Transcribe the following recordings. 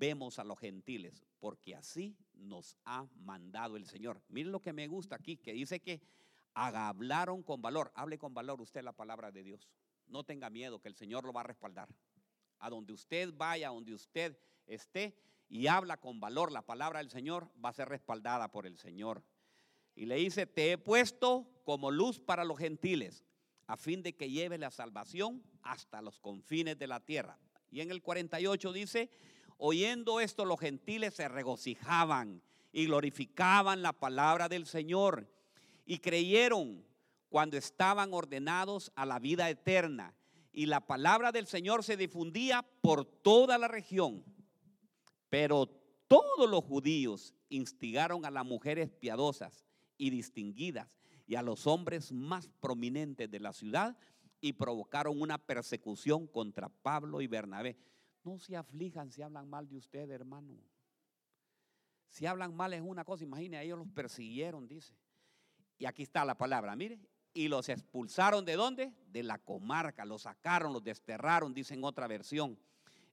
salvemos a los gentiles, porque así nos ha mandado el Señor. Miren lo que me gusta aquí, que dice que hablaron con valor. Hable con valor usted la palabra de Dios. No tenga miedo, que el Señor lo va a respaldar. A donde usted vaya, a donde usted esté y habla con valor la palabra del Señor, va a ser respaldada por el Señor. Y le dice, te he puesto como luz para los gentiles, a fin de que lleve la salvación hasta los confines de la tierra. Y en el 48 dice, oyendo esto los gentiles se regocijaban y glorificaban la palabra del Señor y creyeron cuando estaban ordenados a la vida eterna. Y la palabra del Señor se difundía por toda la región. Pero todos los judíos instigaron a las mujeres piadosas y distinguidas y a los hombres más prominentes de la ciudad y provocaron una persecución contra Pablo y Bernabé. No se aflijan si hablan mal de usted, hermano. Si hablan mal es una cosa, imagine, ellos los persiguieron, dice. Y aquí está la palabra, mire. Y los expulsaron de dónde? De la comarca, los sacaron, los desterraron, dice en otra versión.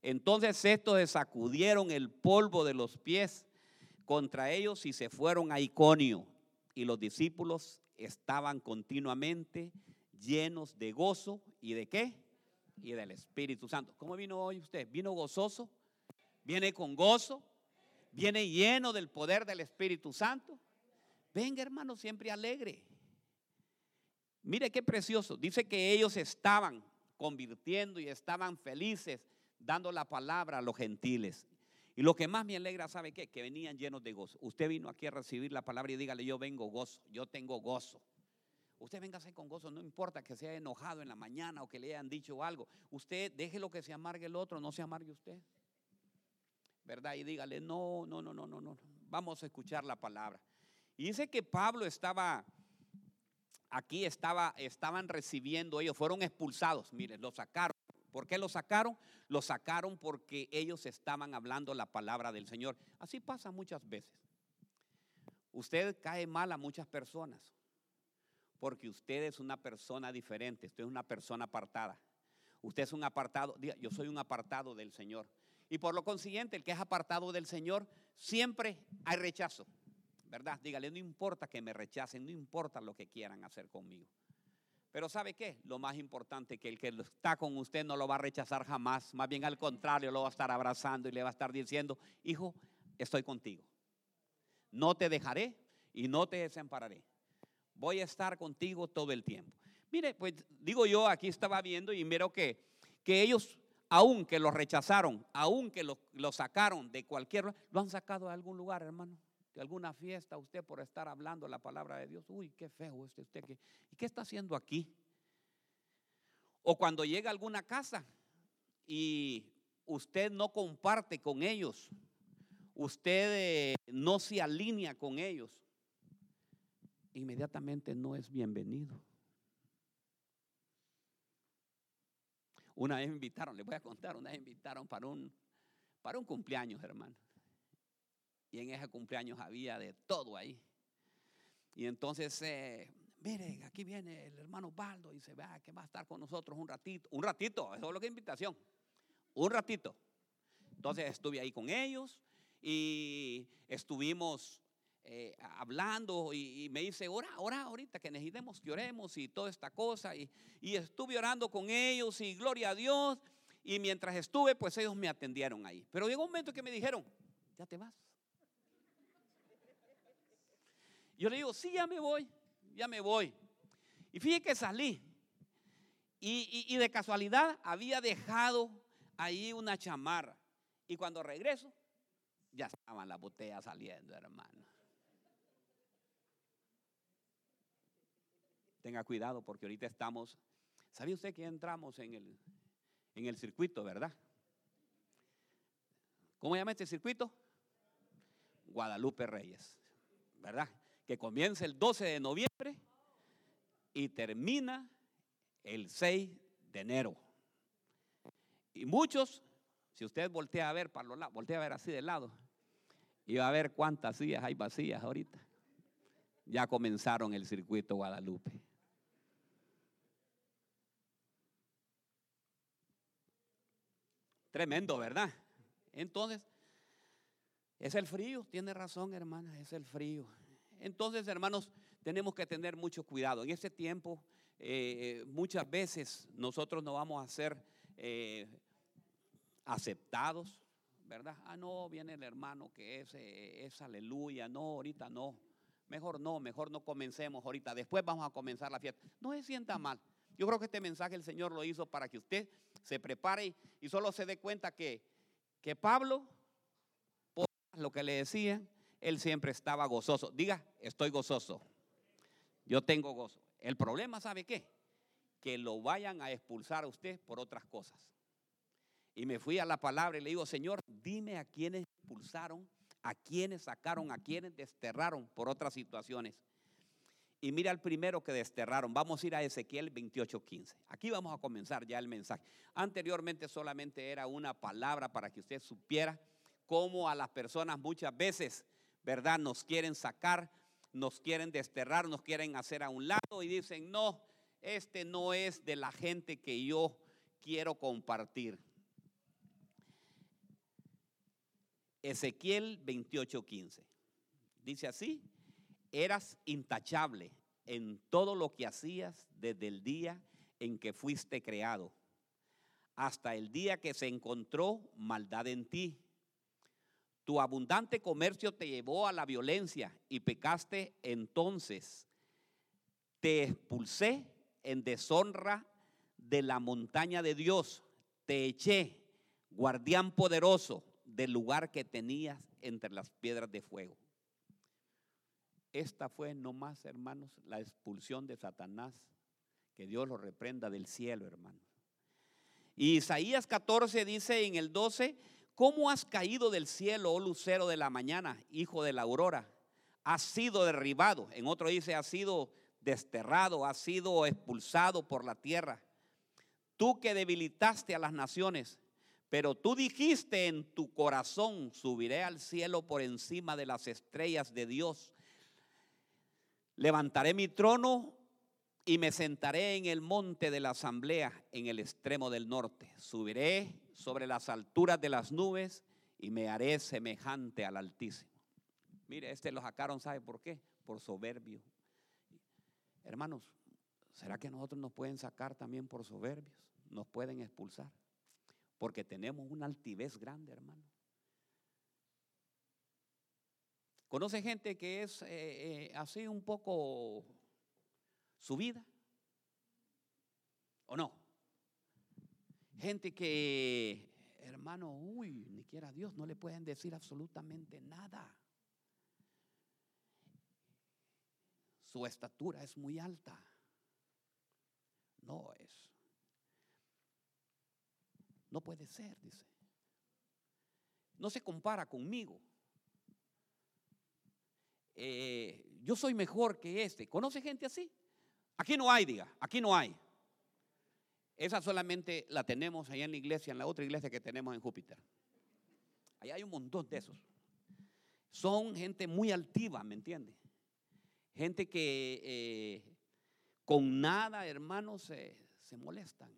Entonces estos sacudieron el polvo de los pies contra ellos y se fueron a Iconio. Y los discípulos estaban continuamente llenos de gozo y de qué? Y del Espíritu Santo. ¿Cómo vino hoy usted? ¿Vino gozoso? ¿Viene con gozo? ¿Viene lleno del poder del Espíritu Santo? Venga hermano, siempre alegre. Mire qué precioso. Dice que ellos estaban convirtiendo y estaban felices dando la palabra a los gentiles. Y lo que más me alegra, ¿sabe qué? Que venían llenos de gozo. Usted vino aquí a recibir la palabra y dígale, yo vengo gozo, yo tengo gozo. Usted véngase con gozo, no importa que se haya enojado en la mañana o que le hayan dicho algo. Usted deje lo que se amargue el otro, no se amargue usted. ¿Verdad? Y dígale, no, no, no, no, no, no. Vamos a escuchar la palabra. Y dice que Pablo estaba aquí, estaba, estaban recibiendo ellos, fueron expulsados. Miren, lo sacaron. ¿Por qué lo sacaron? Lo sacaron porque ellos estaban hablando la palabra del Señor. Así pasa muchas veces. Usted cae mal a muchas personas porque usted es una persona diferente, usted es una persona apartada. Usted es un apartado, yo soy un apartado del Señor. Y por lo consiguiente, el que es apartado del Señor, siempre hay rechazo, ¿verdad? Dígale, no importa que me rechacen, no importa lo que quieran hacer conmigo. Pero ¿sabe qué? Lo más importante que el que está con usted no lo va a rechazar jamás, más bien al contrario, lo va a estar abrazando y le va a estar diciendo, hijo, estoy contigo. No te dejaré y no te desampararé voy a estar contigo todo el tiempo. Mire, pues digo yo, aquí estaba viendo y miro que, que ellos, aunque los rechazaron, aunque los lo sacaron de cualquier, lo han sacado de algún lugar, hermano, de alguna fiesta, usted por estar hablando la palabra de Dios. Uy, qué feo este usted. ¿Y qué está haciendo aquí? O cuando llega a alguna casa y usted no comparte con ellos, usted eh, no se alinea con ellos, inmediatamente no es bienvenido. Una vez me invitaron, les voy a contar, una vez me invitaron para un, para un cumpleaños, hermano. Y en ese cumpleaños había de todo ahí. Y entonces, eh, miren, aquí viene el hermano Baldo y se vea que va a estar con nosotros un ratito. Un ratito, eso es lo que es invitación. Un ratito. Entonces estuve ahí con ellos y estuvimos eh, hablando y, me dice, ora, ora ahorita que necesitemos que oremos y toda esta cosa. Y, estuve orando con ellos y gloria a Dios. Y mientras estuve, pues ellos me atendieron ahí. Pero llegó un momento que me dijeron, ya te vas. Yo le digo, sí, ya me voy, ya me voy. Y fíjate que salí. Y, y, de casualidad había dejado ahí una chamarra. Y cuando regreso, ya estaban las botellas saliendo, hermano. Tenga cuidado porque ahorita estamos, ¿sabe usted que entramos en el, en el circuito, verdad? ¿Cómo llama este circuito? Guadalupe Reyes, ¿verdad? Que comienza el 12 de noviembre y termina el 6 de enero. Y muchos, si usted voltea a ver para los lados, voltea a ver así de lado, y va a ver cuántas sillas hay vacías ahorita. Ya comenzaron el circuito Guadalupe. Tremendo, ¿verdad? Entonces, Es el frío, tiene razón hermana, es el frío. Entonces, hermanos, tenemos que tener mucho cuidado. En este tiempo, eh, muchas veces nosotros no vamos a ser eh, aceptados, ¿verdad? Ah, no, viene el hermano que es, eh, es aleluya, no, ahorita no. Mejor no, mejor no comencemos ahorita, después vamos a comenzar la fiesta. No se sienta mal. Yo creo que este mensaje el Señor lo hizo para que usted se prepare y solo se dé cuenta que, que Pablo, por lo que le decía, él siempre estaba gozoso. Diga, estoy gozoso. Yo tengo gozo. El problema, ¿sabe qué? Que lo vayan a expulsar a usted por otras cosas. Y me fui a la palabra y le digo, Señor, dime a quienes expulsaron, a quienes sacaron, a quienes desterraron por otras situaciones. Y mira el primero que desterraron. Vamos a ir a Ezequiel 28:15. Aquí vamos a comenzar ya el mensaje. Anteriormente solamente era una palabra para que usted supiera cómo a las personas muchas veces, ¿verdad? Nos quieren sacar, nos quieren desterrar, nos quieren hacer a un lado y dicen, no, este no es de la gente que yo quiero compartir. Ezequiel 28:15. Dice así, eras intachable en todo lo que hacías desde el día en que fuiste creado, hasta el día que se encontró maldad en ti. Tu abundante comercio te llevó a la violencia y pecaste entonces. Te expulsé en deshonra de la montaña de Dios. Te eché, guardián poderoso, del lugar que tenías entre las piedras de fuego. Esta fue nomás, hermanos, la expulsión de Satanás. Que Dios lo reprenda del cielo, hermanos. Y Isaías 14 dice en el 12, ¿cómo has caído del cielo, oh lucero de la mañana, hijo de la aurora? Has sido derribado. En otro dice, has sido desterrado, has sido expulsado por la tierra. Tú que debilitaste a las naciones, pero tú dijiste en tu corazón, subiré al cielo por encima de las estrellas de Dios Levantaré mi trono y me sentaré en el monte de la asamblea en el extremo del norte. Subiré sobre las alturas de las nubes y me haré semejante al Altísimo. Mire, este lo sacaron, ¿sabe por qué? Por soberbio. Hermanos, ¿será que nosotros nos pueden sacar también por soberbios? Nos pueden expulsar. Porque tenemos una altivez grande, hermano. ¿Conoce gente que es eh, eh, así un poco subida? ¿O no? Gente que, hermano, uy, ni quiera Dios, no le pueden decir absolutamente nada. Su estatura es muy alta. No es. No puede ser, dice. No se compara conmigo. Eh, yo soy mejor que este. ¿Conoce gente así? Aquí no hay, diga, aquí no hay. Esa solamente la tenemos allá en la iglesia, en la otra iglesia que tenemos en Júpiter. Allá hay un montón de esos. Son gente muy altiva, ¿me entiende? Gente que eh, con nada, hermanos, se molestan.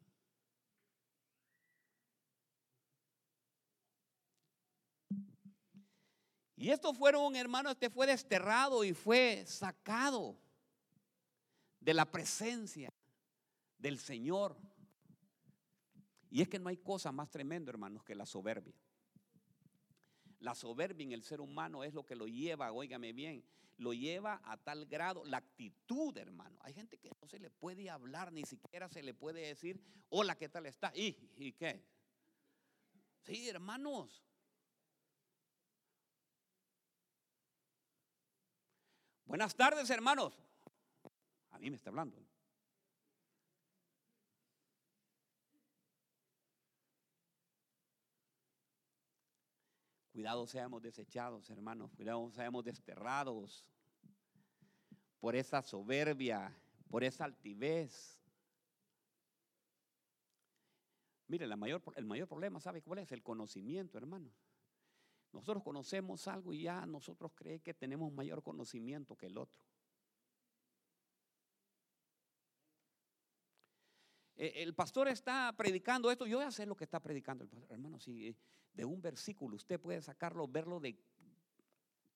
Y estos fueron, hermano, este fue desterrado y fue sacado de la presencia del Señor. Y es que no hay cosa más tremenda, hermanos, que la soberbia. La soberbia en el ser humano es lo que lo lleva, óigame bien, lo lleva a tal grado, la actitud, hermano. Hay gente que no se le puede hablar, ni siquiera se le puede decir, hola, ¿qué tal está? ¿Y, y qué? Sí, hermanos, Buenas tardes, hermanos. A mí me está hablando. Cuidado seamos desechados, hermanos. Cuidado seamos desterrados por esa soberbia, por esa altivez. Mire, el mayor, problema, ¿sabe cuál es? El conocimiento, hermano. Nosotros conocemos algo y ya nosotros creemos que tenemos mayor conocimiento que el otro. E, el pastor está predicando esto, yo voy a hacer lo que está predicando el pastor. Hermano, si de un versículo usted puede sacarlo, verlo de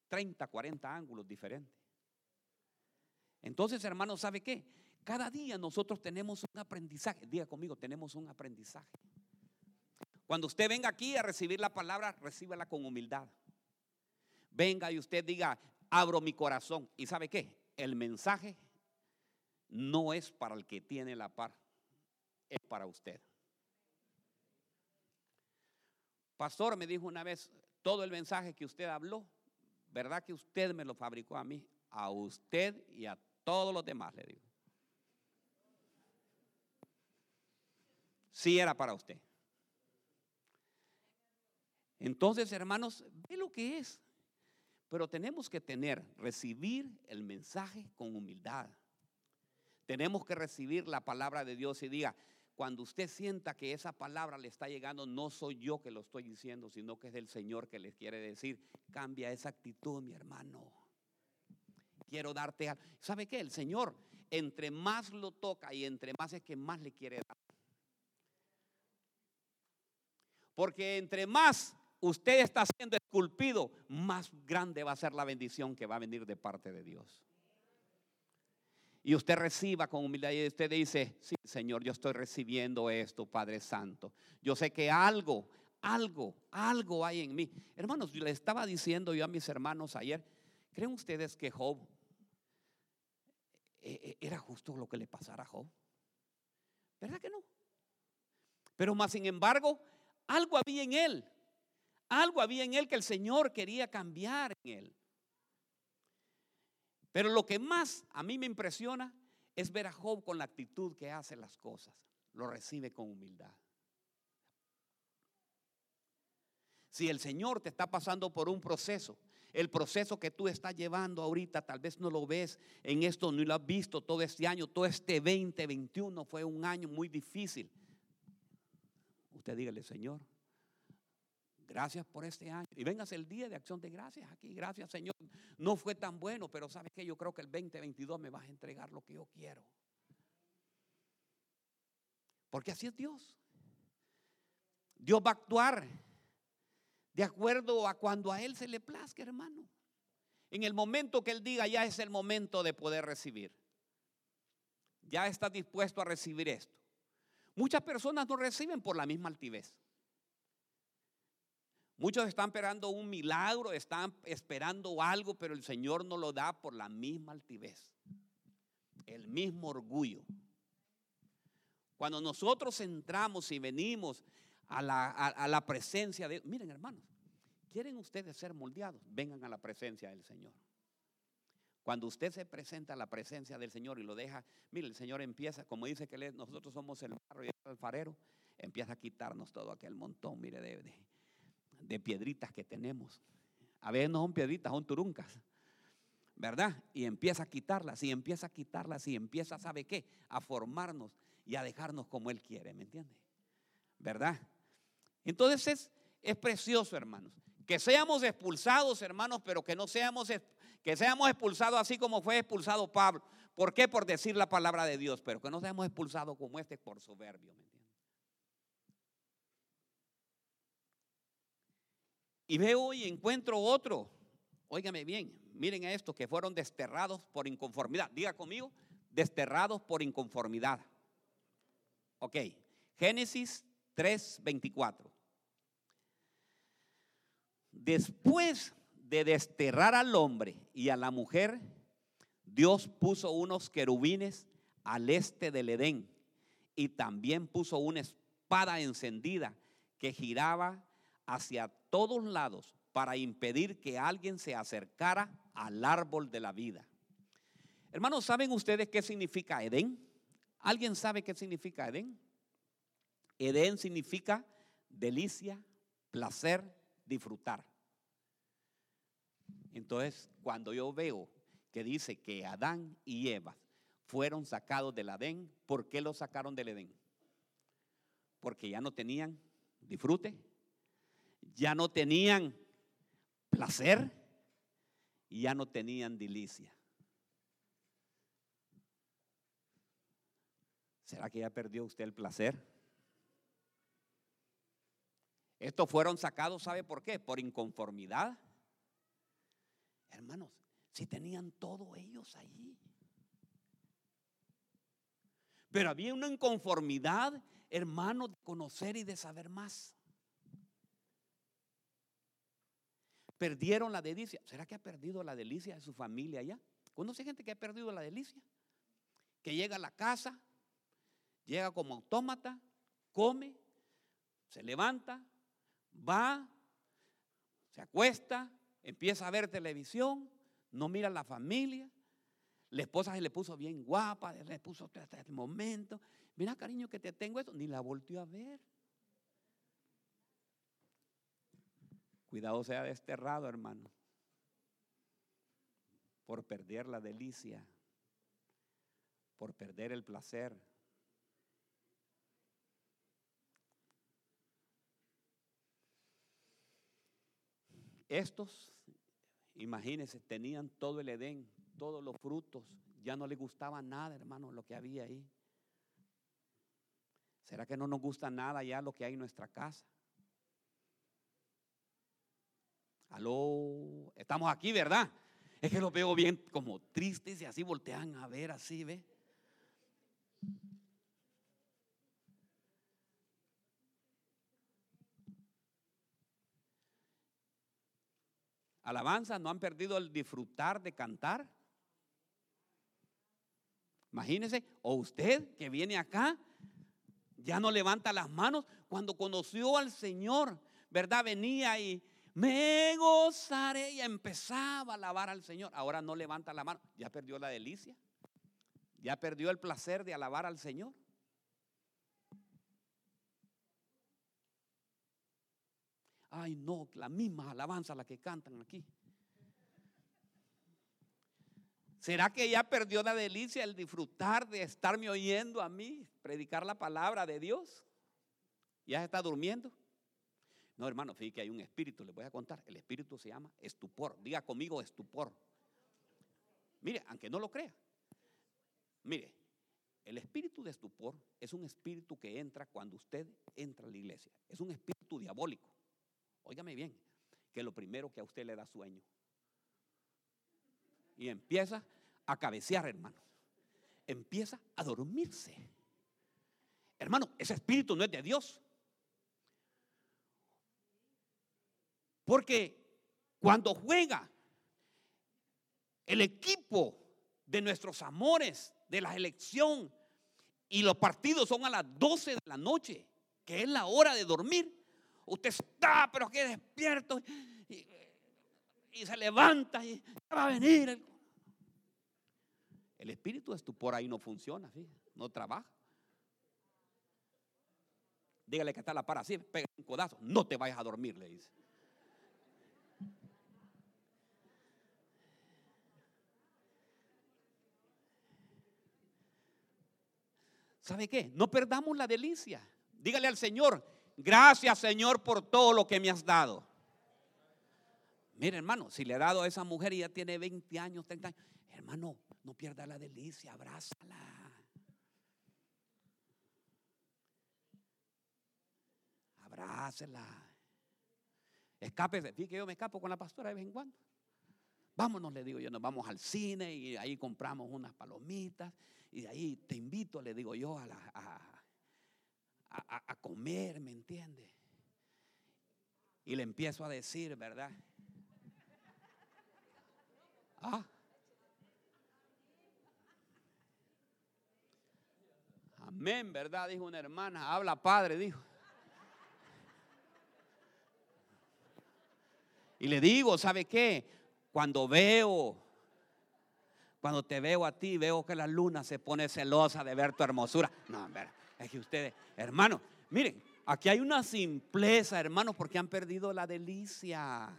30, 40 ángulos diferentes. Entonces, hermano, ¿sabe qué? Cada día nosotros tenemos un aprendizaje. Diga conmigo, tenemos un aprendizaje. Cuando usted venga aquí a recibir la palabra, recíbela con humildad. Venga y usted diga, abro mi corazón. ¿Y sabe qué? El mensaje no es para el que tiene la par, es para usted. Pastor me dijo una vez, todo el mensaje que usted habló, ¿verdad que usted me lo fabricó a mí? A usted y a todos los demás, le digo. Sí era para usted. Entonces, hermanos, ve lo que es. Pero tenemos que tener, recibir el mensaje con humildad. Tenemos que recibir la palabra de Dios y diga, cuando usted sienta que esa palabra le está llegando, no soy yo que lo estoy diciendo, sino que es el Señor que le quiere decir, cambia esa actitud, mi hermano. Quiero darte algo. ¿Sabe qué? El Señor, entre más lo toca y entre más es que más le quiere dar. Porque entre más usted está siendo esculpido, más grande va a ser la bendición que va a venir de parte de Dios. Y usted reciba con humildad y usted dice, sí, Señor, yo estoy recibiendo esto, Padre Santo. Yo sé que algo, algo, algo hay en mí. Hermanos, le estaba diciendo yo a mis hermanos ayer, ¿creen ustedes que Job eh, eh, era justo lo que le pasara a Job? ¿Verdad que no? Pero más sin embargo, algo había en él. Algo había en él que el Señor quería cambiar en él. Pero lo que más a mí me impresiona es ver a Job con la actitud que hace las cosas. Lo recibe con humildad. Si el Señor te está pasando por un proceso, el proceso que tú estás llevando ahorita, tal vez no lo ves en esto, no lo has visto todo este año, todo este 2021 fue un año muy difícil. Usted dígale, Señor, Gracias por este año. Y vengas el día de acción de gracias aquí. Gracias, Señor. No fue tan bueno, pero ¿sabes que Yo creo que el 2022 me vas a entregar lo que yo quiero. Porque así es Dios. Dios va a actuar de acuerdo a cuando a Él se le plazca, hermano. En el momento que Él diga, ya es el momento de poder recibir. Ya está dispuesto a recibir esto. Muchas personas no reciben por la misma altivez. Muchos están esperando un milagro, están esperando algo, pero el Señor no lo da por la misma altivez, el mismo orgullo. Cuando nosotros entramos y venimos a la, presencia de... Miren hermanos, ¿quieren ustedes ser moldeados? Vengan a la presencia del Señor. Cuando usted se presenta a la presencia del Señor y lo deja, mire, el Señor empieza, como dice que nosotros somos el barro y el alfarero, empieza a quitarnos todo aquel montón, mire, de, de, de piedritas que tenemos. A veces no son piedritas, son turuncas. ¿Verdad? Y empieza a quitarlas, y empieza a quitarlas, y empieza, ¿sabe qué? A formarnos y a dejarnos como Él quiere, ¿me entiende? ¿Verdad? Entonces es, es precioso, hermanos. Que seamos expulsados, hermanos, pero que no seamos, que seamos expulsados así como fue expulsado Pablo. ¿Por qué? Por decir la palabra de Dios, pero que no seamos expulsados como este por soberbio, ¿me entiende? Y veo y encuentro otro. Óigame bien, miren a esto, que fueron desterrados por inconformidad. Diga conmigo, desterrados por inconformidad. Ok, Génesis 3:24. Después de desterrar al hombre y a la mujer, Dios puso unos querubines al este del Edén y también puso una espada encendida que giraba hacia todos lados para impedir que alguien se acercara al árbol de la vida. Hermanos, ¿saben ustedes qué significa Edén? ¿Alguien sabe qué significa Edén? Edén significa delicia, placer, disfrutar. Entonces, cuando yo veo que dice que Adán y Eva fueron sacados del Edén, ¿por qué los sacaron del Edén? Porque ya no tenían disfrute, ya no tenían placer y ya no tenían delicia. ¿Será que ya perdió usted el placer? Estos fueron sacados, ¿sabe por qué? Por inconformidad. Hermanos, si tenían todo ellos ahí. Pero había una inconformidad, hermanos, de conocer y de saber más. Perdieron la delicia. ¿Será que ha perdido la delicia de su familia allá? ¿Conoce gente que ha perdido la delicia? Que llega a la casa, llega como autómata, come, se levanta, va, se acuesta, empieza a ver televisión, no mira a la familia. La esposa se le puso bien guapa, le puso hasta este momento. Mira, cariño, que te tengo esto. Ni la volteó a ver. Cuidado sea desterrado, hermano, por perder la delicia, por perder el placer. Estos, imagínense, tenían todo el Edén, todos los frutos, ya no les gustaba nada, hermano, lo que había ahí. ¿Será que no nos gusta nada ya lo que hay en nuestra casa? Aló, estamos aquí, ¿verdad? Es que los veo bien como tristes y así voltean a ver, así, ¿ve? Alabanza, ¿no han perdido el disfrutar de cantar? Imagínese, o usted que viene acá, ya no levanta las manos. Cuando conoció al Señor, ¿verdad? Venía y me gozaré y empezaba a alabar al Señor. Ahora no levanta la mano, ya perdió la delicia, ya perdió el placer de alabar al Señor. Ay, no, la misma alabanza la que cantan aquí. ¿Será que ya perdió la delicia el disfrutar de estarme oyendo a mí predicar la palabra de Dios? ¿Ya está durmiendo? No, hermano, fíjate que hay un espíritu, les voy a contar. El espíritu se llama estupor. Diga conmigo estupor. Mire, aunque no lo crea. Mire, el espíritu de estupor es un espíritu que entra cuando usted entra a la iglesia. Es un espíritu diabólico. Óigame bien, que lo primero que a usted le da sueño. Y empieza a cabecear, hermano. Empieza a dormirse. Hermano, ese espíritu no es de Dios. Porque cuando juega el equipo de nuestros amores, de la elección, y los partidos son a las 12 de la noche, que es la hora de dormir, Usted está, pero que despierto. Y, se levanta y va a venir. El, espíritu de estupor ahí no funciona, no trabaja. Dígale que está la para así, pega un codazo. No te vayas a dormir, le dice. ¿Sabe qué? No perdamos la delicia. Dígale al Señor, Gracias Señor por todo lo que me has dado. Mire hermano, si le he dado a esa mujer y ya tiene 20 años, 30 años, hermano, no pierda la delicia, abrázala. Abrázela. Escápese. Fíjate que yo me escapo con la pastora de vez en cuando. Vámonos, le digo yo, nos vamos al cine y ahí compramos unas palomitas y de ahí te invito, le digo yo, a, la, a, a, comer, ¿me entiende? Y le empiezo a decir, ¿verdad? Ah. Amén, ¿verdad? Dijo una hermana. Habla padre, dijo. Y le digo, ¿sabe qué? Cuando veo, cuando te veo a ti, veo que la luna se pone celosa de ver tu hermosura. No. Es que ustedes, hermanos, miren, aquí hay una simpleza, hermanos, porque han perdido la delicia.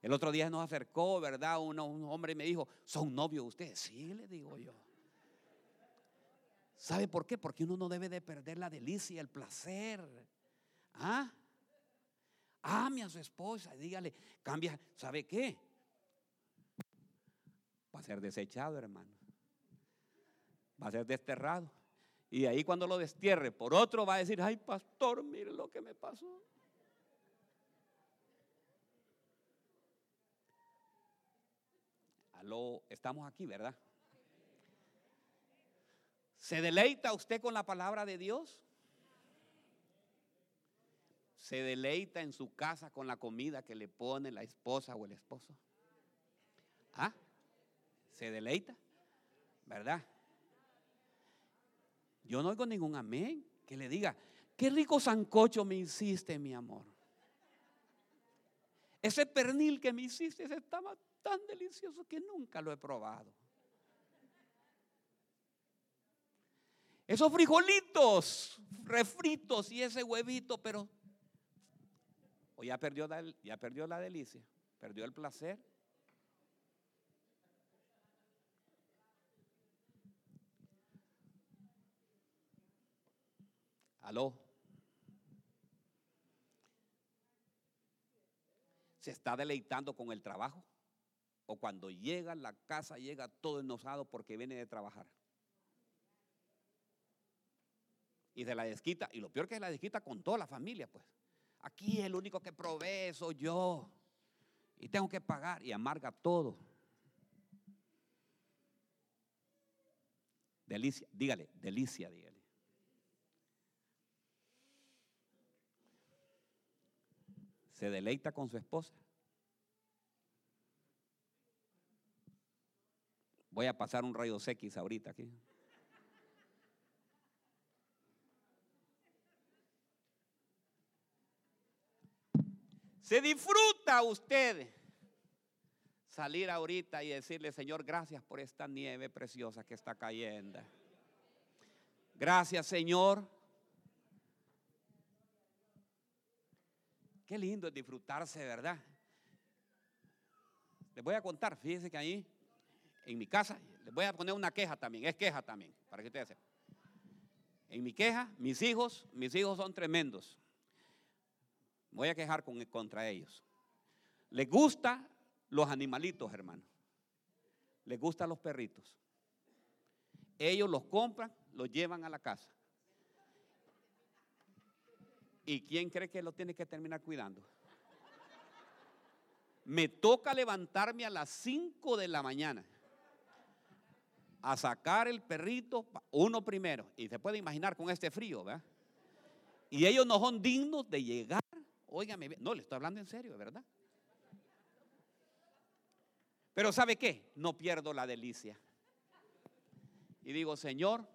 El otro día nos acercó, ¿verdad? un hombre me dijo, ¿son novios ustedes? Sí, le digo yo. ¿Sabe por qué? Porque uno no debe de perder la delicia, el placer. ¿Ah? Ame a su esposa, dígale, cambia, ¿sabe qué? va a ser desechado, hermano. Va a ser desterrado. Y ahí cuando lo destierre por otro va a decir, ay pastor, mire lo que me pasó. Aló, estamos aquí, ¿verdad? ¿Se deleita usted con la palabra de Dios? ¿Se deleita en su casa con la comida que le pone la esposa o el esposo? ¿Ah? ¿Se deleita? ¿Verdad? Yo no oigo ningún amén que le diga, qué rico sancocho me hiciste, mi amor. Ese pernil que me hiciste estaba tan delicioso que nunca lo he probado. Esos frijolitos refritos y ese huevito, pero o ya perdió la, ya perdió la delicia, perdió el placer. Aló. ¿Se está deleitando con el trabajo? ¿O cuando llega a la casa llega todo enojado porque viene de trabajar? Y se la desquita. Y lo peor que es la desquita con toda la familia, pues. Aquí el único que provee soy yo. Y tengo que pagar. Y amarga todo. Delicia, dígale, delicia, dígale. se deleita con su esposa. Voy a pasar un rayo X ahorita aquí. Se disfruta usted salir ahorita y decirle, Señor, gracias por esta nieve preciosa que está cayendo. Gracias, Señor, Qué lindo es disfrutarse, ¿verdad? Les voy a contar, fíjense que ahí, en mi casa, les voy a poner una queja también, es queja también, para que ustedes sepan. En mi queja, mis hijos, mis hijos son tremendos. Voy a quejar con, contra ellos. Les gustan los animalitos, hermano. Les gustan los perritos. Ellos los compran, los llevan a la casa. ¿Y quién cree que lo tiene que terminar cuidando? Me toca levantarme a las 5 de la mañana a sacar el perrito, uno primero. Y se puede imaginar con este frío, ¿verdad? Y ellos no son dignos de llegar. Óigame, no, le estoy hablando en serio, ¿verdad? Pero ¿sabe qué? No pierdo la delicia. Y digo, Señor,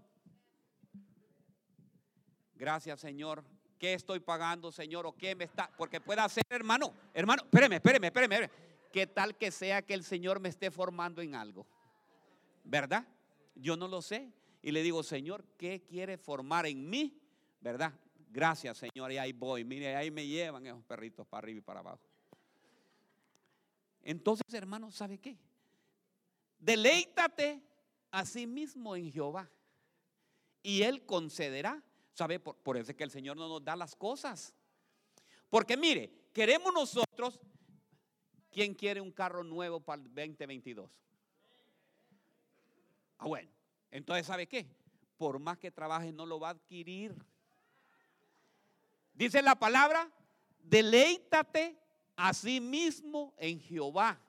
gracias Señor ¿Qué estoy pagando, Señor? ¿O qué me está? Porque puede ser, hermano, hermano, espéreme, espéreme, espéreme. ¿Qué tal que sea que el Señor me esté formando en algo? ¿Verdad? Yo no lo sé. Y le digo, Señor, ¿qué quiere formar en mí? ¿Verdad? Gracias, Señor. Y ahí voy. Mire, ahí me llevan esos perritos para arriba y para abajo. Entonces, hermano, ¿sabe qué? Deleítate a sí mismo en Jehová. Y Él concederá ¿Sabe? Por, eso es que el Señor no nos da las cosas. Porque mire, queremos nosotros, ¿quién quiere un carro nuevo para el 2022? Ah, bueno. Entonces, ¿sabe qué? Por más que trabaje, no lo va a adquirir. Dice la palabra, deleítate a sí mismo en Jehová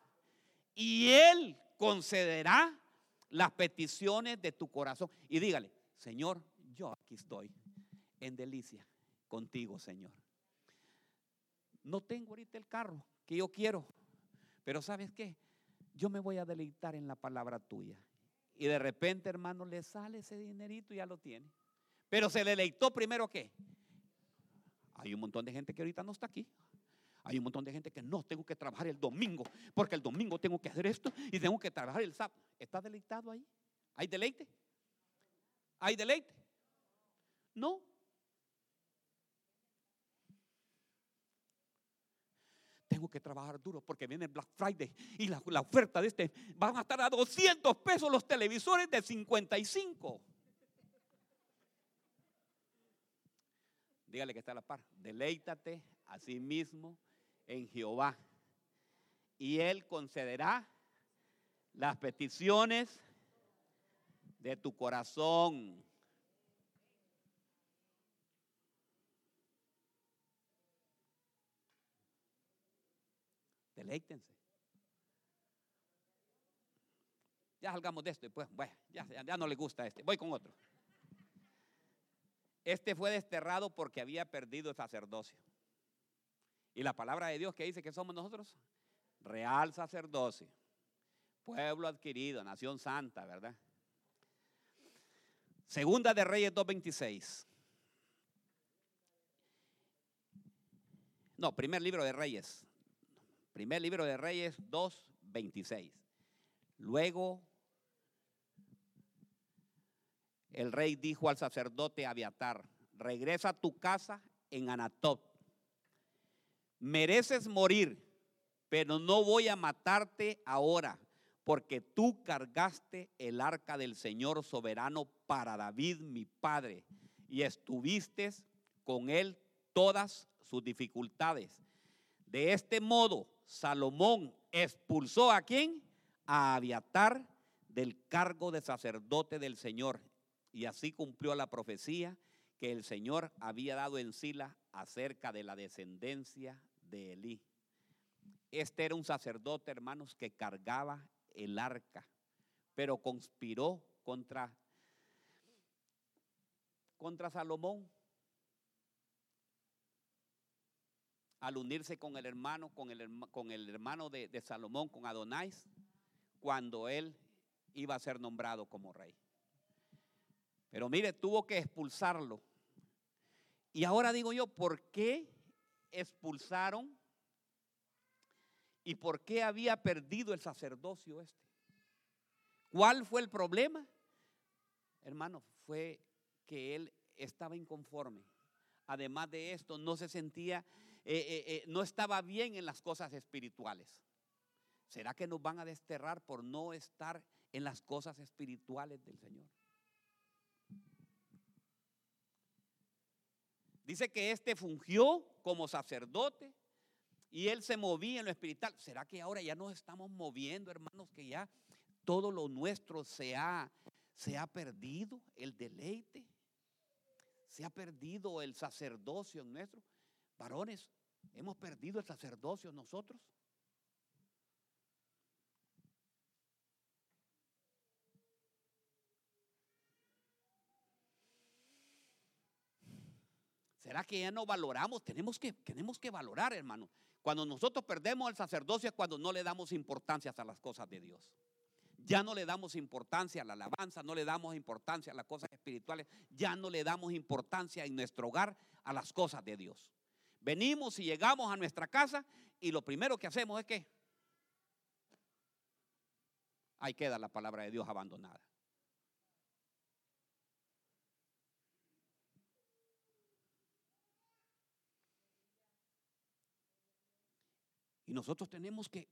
y Él concederá las peticiones de tu corazón. Y dígale, Señor, yo aquí estoy en delicia contigo, Señor. No tengo ahorita el carro que yo quiero, pero ¿sabes qué? Yo me voy a deleitar en la palabra tuya. Y de repente, hermano, le sale ese dinerito y ya lo tiene. Pero se deleitó primero qué? Hay un montón de gente que ahorita no está aquí. Hay un montón de gente que no tengo que trabajar el domingo, porque el domingo tengo que hacer esto y tengo que trabajar el sábado. ¿Está deleitado ahí? ¿Hay deleite? ¿Hay deleite? No, tengo que trabajar duro porque viene Black Friday y la, oferta de este van a estar a 200 pesos los televisores de 55. dígale que está a la par, deleítate a sí mismo en Jehová y Él concederá las peticiones de tu corazón. Deleítense. Ya salgamos de esto, y pues, bueno, ya, ya no le gusta este. Voy con otro. Este fue desterrado porque había perdido el sacerdocio. Y la palabra de Dios que dice que somos nosotros, real sacerdocio, pueblo adquirido, nación santa, ¿verdad? Segunda de Reyes 2.26. No, primer libro de Reyes. Primer libro de Reyes 2.26. Luego el rey dijo al sacerdote Abiatar, regresa a tu casa en Anatot. Mereces morir, pero no voy a matarte ahora, porque tú cargaste el arca del Señor soberano para David, mi padre, y estuviste con él todas sus dificultades. De este modo, Salomón expulsó a quién? A Abiatar del cargo de sacerdote del Señor y así cumplió la profecía que el Señor había dado en Sila acerca de la descendencia de Elí. Este era un sacerdote, hermanos, que cargaba el arca, pero conspiró contra, contra Salomón al unirse con el hermano, con el, con el hermano de, de Salomón, con Adonais, cuando él iba a ser nombrado como rey. Pero mire, tuvo que expulsarlo. Y ahora digo yo, ¿por qué expulsaron y por qué había perdido el sacerdocio este? ¿Cuál fue el problema? Hermano, fue que él estaba inconforme. Además de esto, no se sentía, eh, eh, eh, no estaba bien en las cosas espirituales. ¿Será que nos van a desterrar por no estar en las cosas espirituales del Señor? Dice que este fungió como sacerdote y él se movía en lo espiritual. ¿Será que ahora ya nos estamos moviendo, hermanos, que ya todo lo nuestro se ha, se ha perdido, el deleite? Se ha perdido el sacerdocio en nuestro. Varones, hemos perdido el sacerdocio nosotros. ¿Será que ya no valoramos? Tenemos que, tenemos que valorar, hermano. Cuando nosotros perdemos el sacerdocio es cuando no le damos importancia a las cosas de Dios. Ya no le damos importancia a la alabanza, no le damos importancia a las cosas espirituales, ya no le damos importancia en nuestro hogar a las cosas de Dios. Venimos y llegamos a nuestra casa y lo primero que hacemos es que ahí queda la palabra de Dios abandonada. Nosotros tenemos que,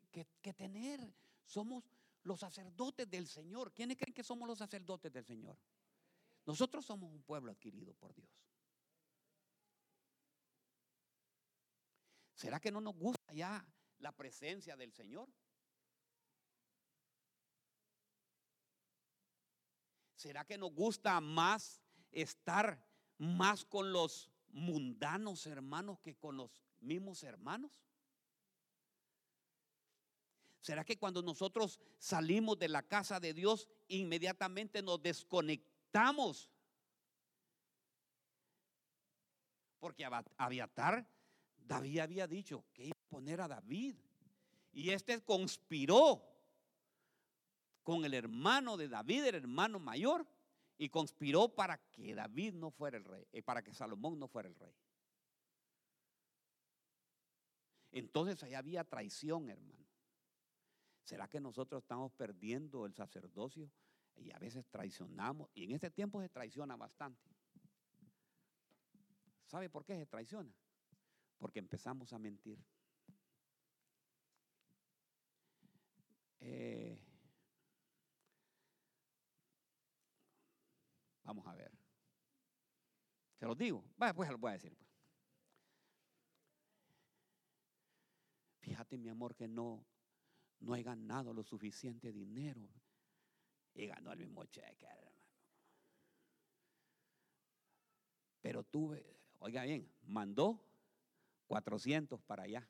tener, somos los sacerdotes del Señor. ¿Quiénes creen que somos los sacerdotes del Señor? Nosotros somos un pueblo adquirido por Dios. ¿Será que no nos gusta ya la presencia del Señor? ¿Será que nos gusta más estar más con los mundanos hermanos que con los mismos hermanos? ¿Será que cuando nosotros salimos de la casa de Dios, inmediatamente nos desconectamos? Porque Abiatar, David había dicho que iba a poner a David. Y este conspiró con el hermano de David, el hermano mayor, y conspiró para que David no fuera el rey, eh, para que Salomón no fuera el rey. Entonces ahí había traición, hermano. ¿Será que nosotros estamos perdiendo el sacerdocio y a veces traicionamos? Y en este tiempo se traiciona bastante. ¿Sabe por qué se traiciona? Porque empezamos a mentir. Eh, vamos a ver. Se los digo. Vaya, pues lo voy a decir. Pues. Fíjate, mi amor, que no, no he ganado lo suficiente dinero. Y ganó el mismo cheque, hermano. Pero tuve, oiga bien, mandó 400 para allá.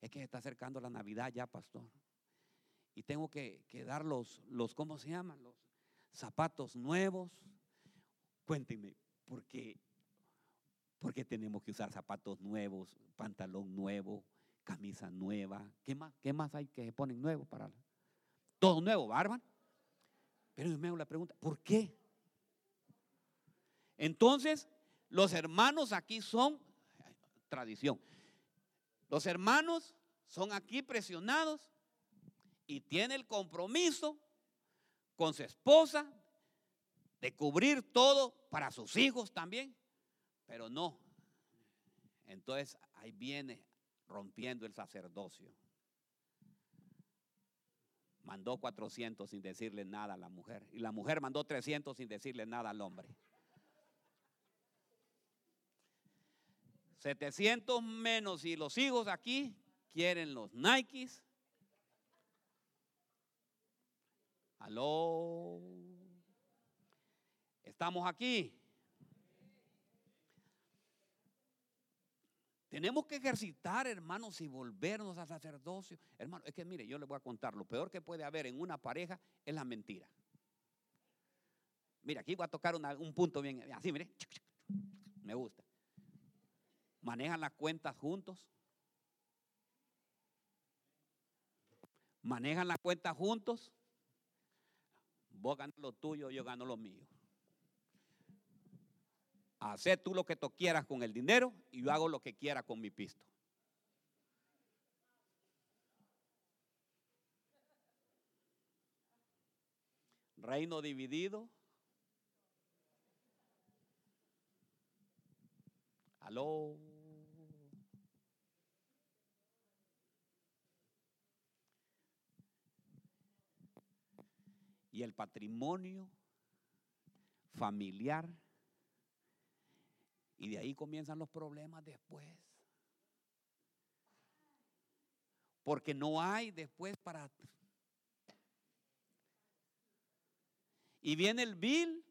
Es que se está acercando la Navidad ya, pastor. Y tengo que, dar los, los, ¿cómo se llaman? Los zapatos nuevos. Cuéntenme, ¿por qué? Porque tenemos que usar zapatos nuevos, pantalón nuevo, camisa nueva. ¿Qué más, qué más hay que se ponen nuevos para todo nuevo, bárbaro? Pero yo me hago la pregunta, ¿por qué? Entonces, los hermanos aquí son tradición. Los hermanos son aquí presionados y tiene el compromiso con su esposa de cubrir todo para sus hijos también, pero no. Entonces ahí viene rompiendo el sacerdocio. Mandó 400 sin decirle nada a la mujer y la mujer mandó 300 sin decirle nada al hombre. 700 menos y los hijos aquí quieren los Nikes. Aló. Estamos aquí. Tenemos que ejercitar, hermanos, y volvernos a sacerdocio. Hermano, es que mire, yo le voy a contar, lo peor que puede haber en una pareja es la mentira. Mira, aquí voy a tocar un punto bien, así, mire, me gusta manejan las cuentas juntos. Manejan las cuentas juntos. Vos ganas lo tuyo, yo gano lo mío. Hacé tú lo que tú quieras con el dinero y yo hago lo que quiera con mi pisto. Reino dividido. Aló. y el patrimonio familiar. Y de ahí comienzan los problemas después. Porque no hay después para... Y viene el bill.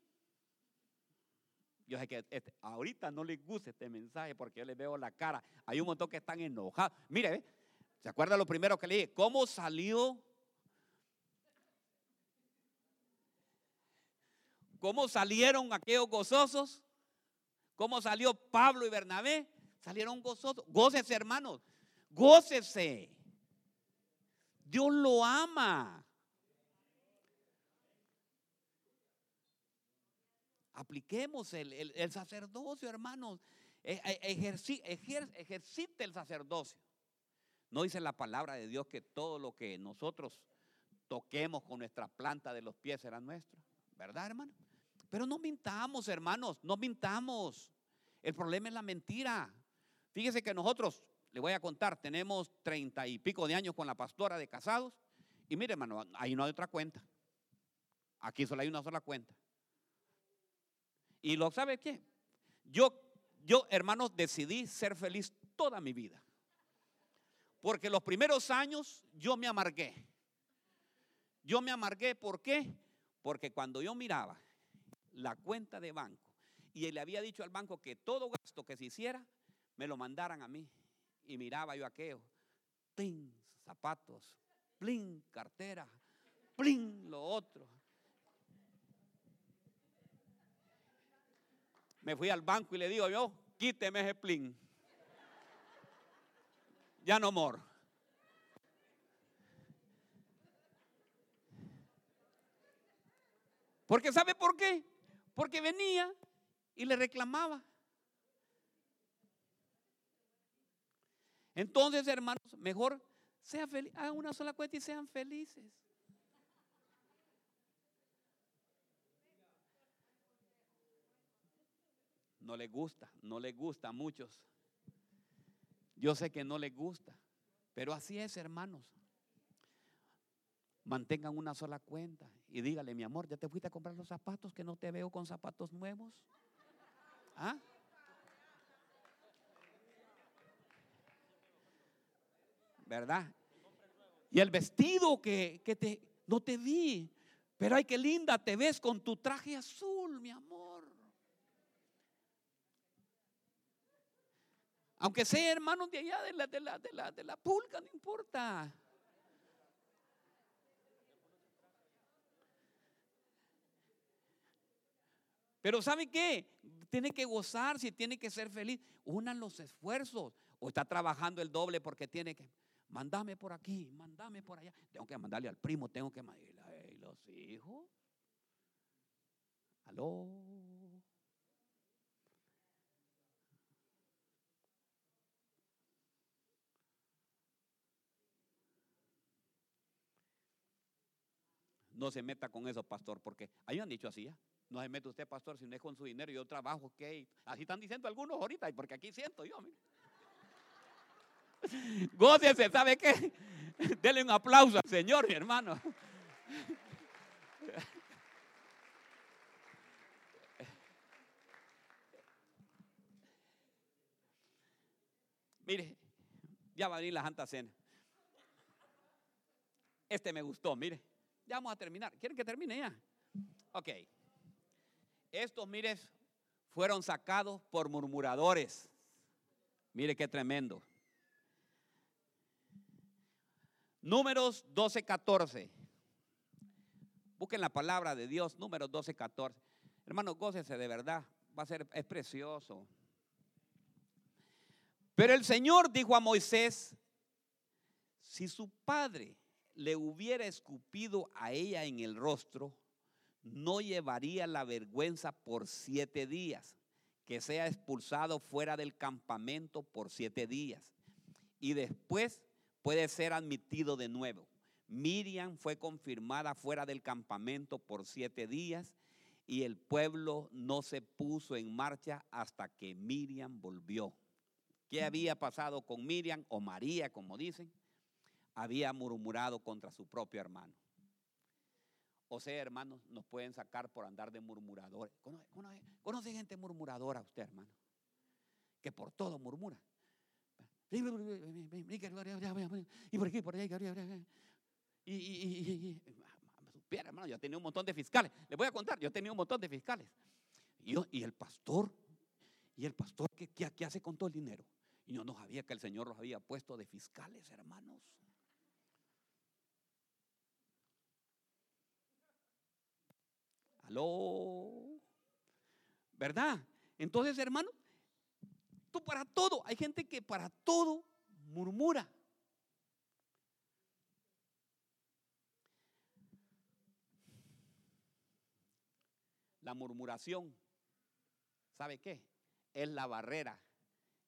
Yo sé que este, ahorita no les gusta este mensaje porque yo les veo la cara. Hay un montón que están enojados. Mire, ¿se acuerda lo primero que le dije? ¿Cómo salió ¿Cómo salieron aquellos gozosos? ¿Cómo salió Pablo y Bernabé? Salieron gozosos. Gócese, hermanos. Gócese. Dios lo ama. Apliquemos el, sacerdocio, hermanos. E, e, ejercite el sacerdocio. No dice la palabra de Dios que todo lo que nosotros toquemos con nuestra planta de los pies será nuestro. ¿Verdad, hermano? Pero no mintamos, hermanos, no mintamos. El problema es la mentira. Fíjese que nosotros, le voy a contar, tenemos treinta y pico de años con la pastora de casados. Y mire, hermano, ahí no hay otra cuenta. Aquí solo hay una sola cuenta. Y lo sabe qué? Yo, yo, hermanos, decidí ser feliz toda mi vida. Porque los primeros años yo me amargué. Yo me amargué, ¿por qué? Porque cuando yo miraba la cuenta de banco y él le había dicho al banco que todo gasto que se hiciera me lo mandaran a mí. Y miraba yo aquello, plin, zapatos, plin, cartera, plin, lo otro. Me fui al banco y le digo yo, quíteme ese plin. Ya no moro. Porque ¿sabe por qué? Porque venía y le reclamaba. Entonces, hermanos, mejor sea feliz, hagan una sola cuenta y sean felices. No les gusta, no les gusta a muchos. Yo sé que no les gusta, pero así es, hermanos. Mantengan una sola cuenta y dígale, mi amor, ¿ya te fuiste a comprar los zapatos que no te veo con zapatos nuevos? ¿Ah? ¿Verdad? Y el vestido que, que te, no te vi, pero ay, qué linda te ves con tu traje azul, mi amor. Aunque sea hermanos de allá, de la, de la, de la, de la pulga, no importa. Pero ¿sabe qué? Tiene que gozarse, tiene que ser feliz. Unan los esfuerzos. O está trabajando el doble porque tiene que, mandame por aquí, mandame por allá. Tengo que mandarle al primo, tengo que mandarle los hijos. Aló. No se meta con eso, pastor, porque ahí han dicho así ya. No se mete usted, pastor, si no es con su dinero. Yo trabajo, ok. Así están diciendo algunos ahorita, porque aquí siento yo. Gócese, ¿sabe qué? Dele un aplauso al Señor, mi hermano. Mire, ya va a venir la Santa Cena. Este me gustó, mire. Ya vamos a terminar. ¿Quieren que termine ya? Ok. Estos, mires, fueron sacados por murmuradores. Mire qué tremendo. Números 12, 14. Busquen la palabra de Dios, números 12, 14. Hermano, gócese de verdad. Va a ser, es precioso. Pero el Señor dijo a Moisés, si su padre le hubiera escupido a ella en el rostro, no llevaría la vergüenza por siete días, que sea expulsado fuera del campamento por siete días. Y después puede ser admitido de nuevo. Miriam fue confirmada fuera del campamento por siete días y el pueblo no se puso en marcha hasta que Miriam volvió. ¿Qué había pasado con Miriam o María, como dicen? Había murmurado contra su propio hermano. O sea, hermanos, nos pueden sacar por andar de murmuradores. ¿Conoce, gente murmuradora usted, hermano? Que por todo murmura. Y por aquí, por allá. Y, y, supiera, hermano, yo tenía un montón de fiscales. Les voy a contar, yo tenía un montón de fiscales. Y, yo, y el pastor, y el pastor, ¿qué, qué, hace con todo el dinero? Y yo no sabía que el Señor los había puesto de fiscales, hermanos. ¿Verdad? Entonces, hermano, tú para todo, hay gente que para todo murmura. La murmuración, ¿sabe qué? Es la barrera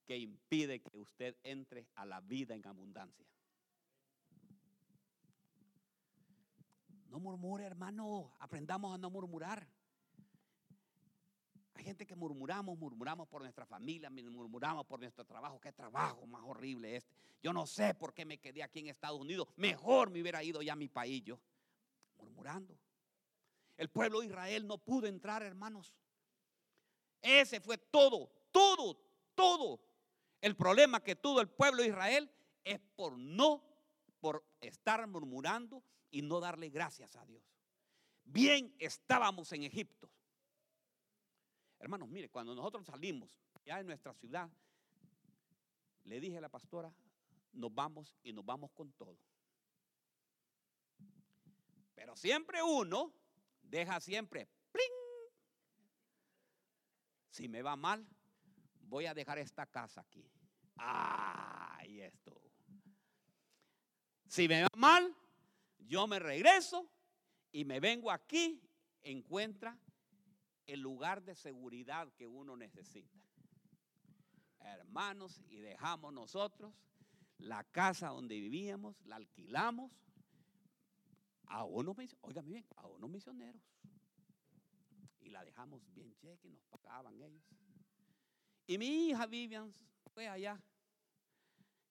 que impide que usted entre a la vida en abundancia. No murmure, hermano. Aprendamos a no murmurar. Hay gente que murmuramos, murmuramos por nuestra familia, murmuramos por nuestro trabajo. Qué trabajo más horrible este. Yo no sé por qué me quedé aquí en Estados Unidos. Mejor me hubiera ido ya a mi país yo. Murmurando. El pueblo de Israel no pudo entrar, hermanos. Ese fue todo, todo, todo. El problema que tuvo el pueblo de Israel es por no, por estar murmurando y no darle gracias a Dios. Bien estábamos en Egipto. Hermanos, mire, cuando nosotros salimos ya en nuestra ciudad, le dije a la pastora, nos vamos y nos vamos con todo. Pero siempre uno deja siempre, ¡pling! Si me va mal, voy a dejar esta casa aquí. ¡Ay, esto! Si me va mal, yo me regreso y me vengo aquí, encuentra el lugar de seguridad que uno necesita. Hermanos, y dejamos nosotros la casa donde vivíamos, la alquilamos a unos, oigan bien, a unos misioneros. Y la dejamos bien cheque, nos pagaban ellos. Y mi hija Vivian fue allá.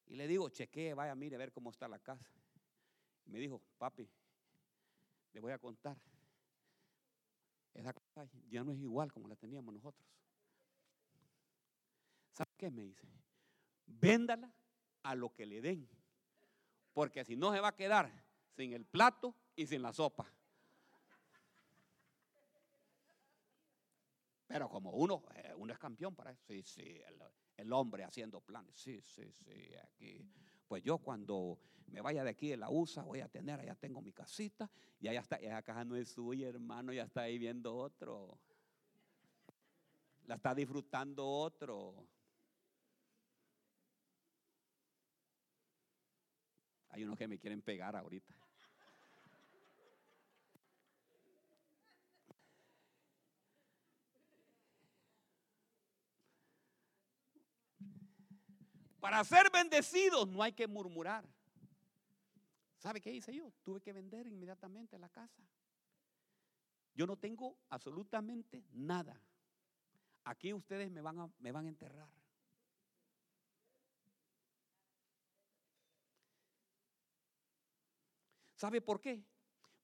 Y le digo, chequee, vaya, mire, a ver cómo está la casa me dijo, papi, le voy a contar. Esa casa ya no es igual como la teníamos nosotros. ¿Sabe qué me dice? Véndala a lo que le den. Porque si no se va a quedar sin el plato y sin la sopa. Pero como uno, eh, uno es campeón para eso. Sí, sí, el hombre haciendo planes. Sí, sí, sí, aquí. Pues yo cuando me vaya de aquí de la USA voy a tener, allá tengo mi casita y allá está, esa caja no es suya, hermano, ya está ahí viendo otro. La está disfrutando otro. Hay unos que me quieren pegar ahorita. Para ser bendecidos no hay que murmurar. ¿Sabe qué hice yo? Tuve que vender inmediatamente la casa. Yo no tengo absolutamente nada. Aquí ustedes me van a, me van a enterrar. ¿Sabe por qué?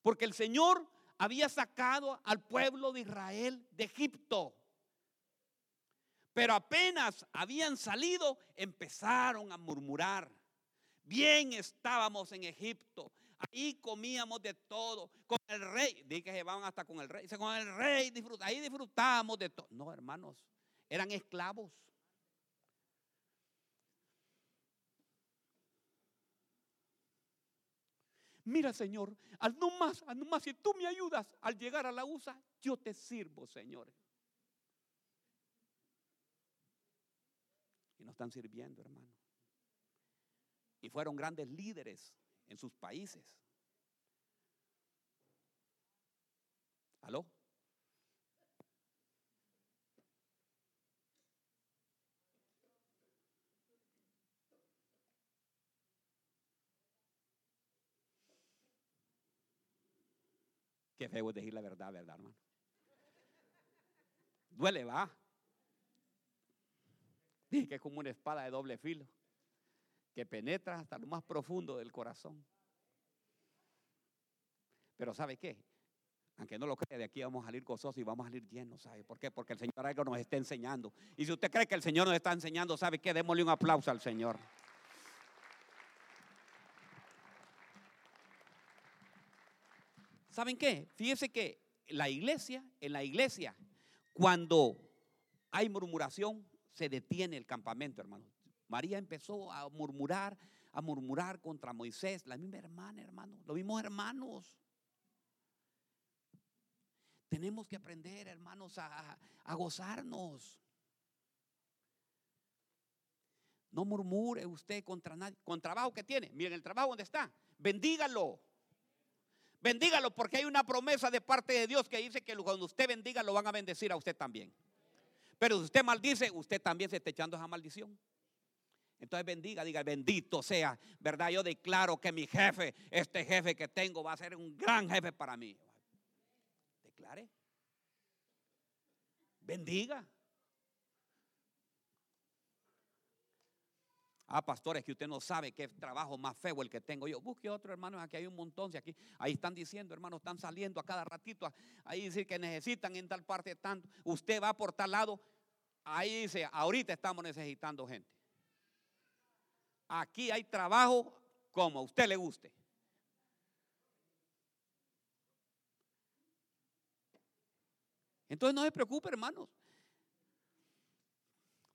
Porque el Señor había sacado al pueblo de Israel de Egipto. Pero apenas habían salido, empezaron a murmurar. Bien estábamos en Egipto. Ahí comíamos de todo. Con el rey. Dije que se van hasta con el rey. Dice, con el rey Ahí disfrutábamos de todo. No, hermanos. Eran esclavos. Mira, Señor, al no más, al no más, si tú me ayudas al llegar a la USA, yo te sirvo, Señor. No están sirviendo, hermano. Y fueron grandes líderes en sus países. ¿Aló? Qué feo es decir la verdad, ¿verdad, hermano? Duele, va. Que es como una espada de doble filo que penetra hasta lo más profundo del corazón. Pero ¿sabe qué? Aunque no lo crea, de aquí vamos a salir gozosos y vamos a salir llenos, ¿sabe? ¿Por qué? Porque el Señor algo nos está enseñando. Y si usted cree que el Señor nos está enseñando, ¿sabe qué? Démosle un aplauso al Señor. ¿Saben qué? Fíjese que la iglesia, en la iglesia, cuando hay murmuración, se detiene el campamento, hermano. María empezó a murmurar, a murmurar contra Moisés, la misma hermana, hermano, los mismos hermanos. Tenemos que aprender, hermanos, a, gozarnos. No murmure usted contra nadie. Con trabajo que tiene. Miren el trabajo donde está. Bendígalo. Bendígalo porque hay una promesa de parte de Dios que dice que cuando usted bendiga lo van a bendecir a usted también. Pero si usted maldice, usted también se está echando esa maldición. Entonces bendiga, diga, bendito sea, ¿verdad? Yo declaro que mi jefe, este jefe que tengo, va a ser un gran jefe para mí. Declare. Bendiga. Ah, pastores, que usted no sabe qué trabajo más feo el que tengo yo. Busque otro hermano, aquí hay un montón. aquí, ahí están diciendo, hermanos, están saliendo a cada ratito. Ahí dice que necesitan en tal parte tanto. Usted va por tal lado. Ahí dice, ahorita estamos necesitando gente. Aquí hay trabajo como a usted le guste. Entonces no se preocupe, hermanos.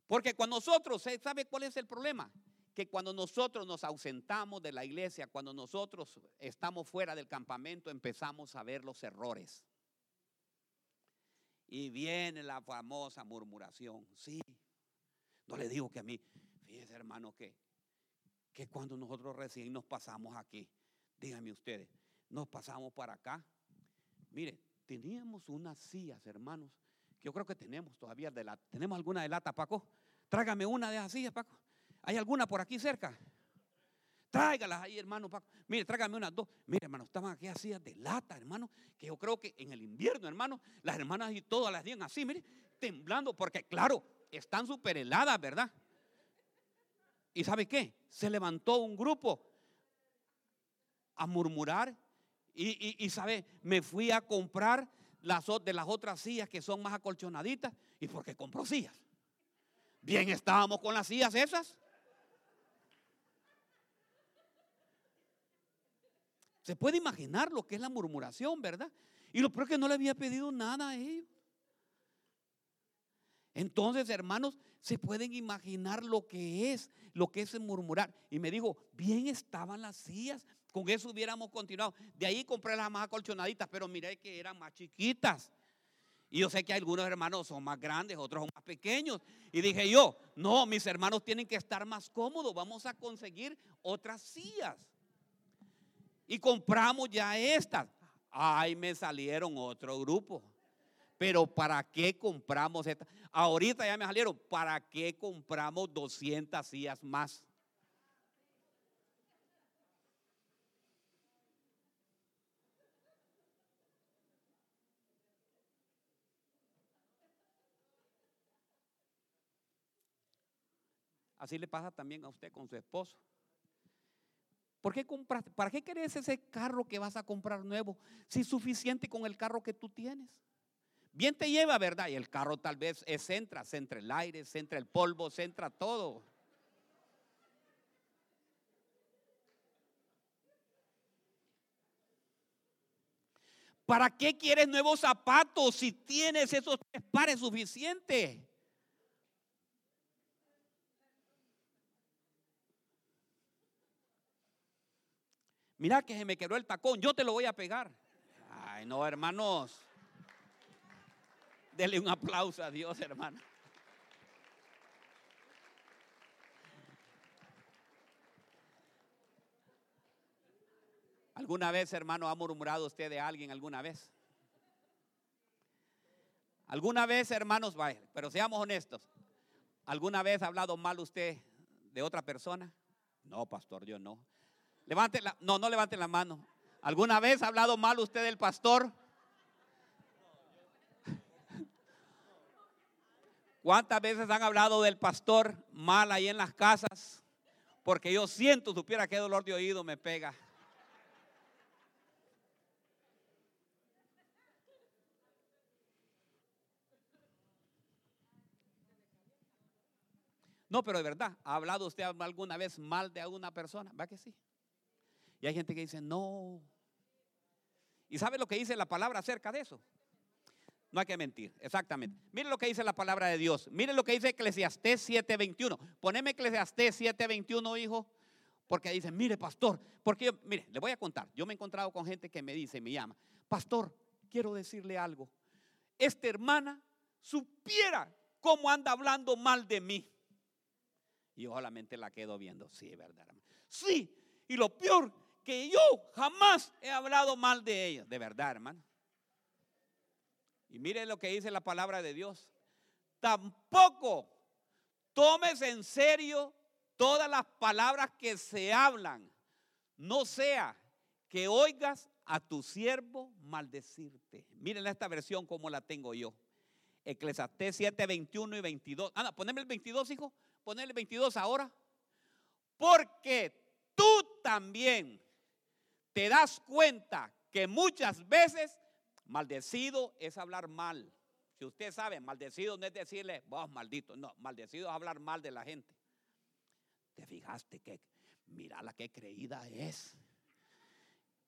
Porque cuando nosotros, ¿sabe cuál es el problema? Que cuando nosotros nos ausentamos de la iglesia, cuando nosotros estamos fuera del campamento, empezamos a ver los errores. Y viene la famosa murmuración. Sí, no le digo que a mí, fíjese hermano, que, que cuando nosotros recién nos pasamos aquí, díganme ustedes, nos pasamos para acá. Mire, teníamos unas sillas, hermanos, que yo creo que tenemos todavía de la, ¿tenemos alguna de lata, Paco? Trágame una de esas sillas, Paco. ¿Hay alguna por aquí cerca? Tráigalas ahí, hermano Paco. Mire, tráigame unas dos. Mire, hermano, estaban aquí así de lata, hermano. Que yo creo que en el invierno, hermano, las hermanas y todas las días así, mire, temblando, porque claro, están súper heladas, ¿verdad? ¿Y sabe qué? Se levantó un grupo a murmurar. Y, y, sabe, me fui a comprar las de las otras sillas que son más acolchonaditas. ¿Y porque compró sillas? Bien estábamos con las sillas esas. Se puede imaginar lo que es la murmuración, ¿verdad? Y lo peor es que no le había pedido nada a ellos. Entonces, hermanos, se pueden imaginar lo que es, lo que es murmurar. Y me dijo, bien estaban las sillas, con eso hubiéramos continuado. De ahí compré las más acolchonaditas, pero miré que eran más chiquitas. Y yo sé que algunos hermanos son más grandes, otros son más pequeños. Y dije yo, no, mis hermanos tienen que estar más cómodos, vamos a conseguir otras sillas. Y compramos ya estas. Ay, me salieron otro grupo. Pero ¿para qué compramos estas? Ahorita ya me salieron, ¿para qué compramos 200 sillas más? Así le pasa también a usted con su esposo. ¿Por qué compraste? ¿Para qué querés ese carro que vas a comprar nuevo si es suficiente con el carro que tú tienes? Bien te lleva, ¿verdad? Y el carro tal vez es entra, se entra el aire, se entra el polvo, se entra todo. ¿Para qué quieres nuevos zapatos si tienes esos tres pares suficientes? Mira que se me quedó el tacón, yo te lo voy a pegar. Ay, no, hermanos. Dele un aplauso a Dios, hermano. ¿Alguna vez, hermano, ha murmurado usted de alguien alguna vez? ¿Alguna vez, hermanos, pero seamos honestos, ¿alguna vez ha hablado mal usted de otra persona? No, pastor, yo no. Levante la, no, no levante la mano. ¿Alguna vez ha hablado mal usted del pastor? ¿Cuántas veces han hablado del pastor mal ahí en las casas? Porque yo siento, supiera qué dolor de oído me pega. No, pero de verdad, ¿ha hablado usted alguna vez mal de alguna persona? ¿Va que sí? Y hay gente que dice, no. ¿Y sabe lo que dice la palabra acerca de eso? No hay que mentir, exactamente. Mire lo que dice la palabra de Dios. Mire lo que dice Eclesiastés 7:21. Poneme Eclesiastés 7:21, hijo. Porque dice, mire, pastor, porque yo, mire, le voy a contar. Yo me he encontrado con gente que me dice, me llama, pastor, quiero decirle algo. Esta hermana supiera cómo anda hablando mal de mí. Y yo solamente la quedo viendo. Sí, verdad. Sí, y lo peor que yo jamás he hablado mal de ella, de verdad, hermano. Y mire lo que dice la palabra de Dios. Tampoco tomes en serio todas las palabras que se hablan. No sea que oigas a tu siervo maldecirte. Miren esta versión como la tengo yo. Eclesiastés 7, 21 y 22. Anda, poneme el 22, hijo. Poneme el 22 ahora. Porque tú también te das cuenta que muchas veces maldecido es hablar mal. Si usted sabe, maldecido no es decirle, vos maldito, no, maldecido es hablar mal de la gente. Te fijaste que, la que creída es.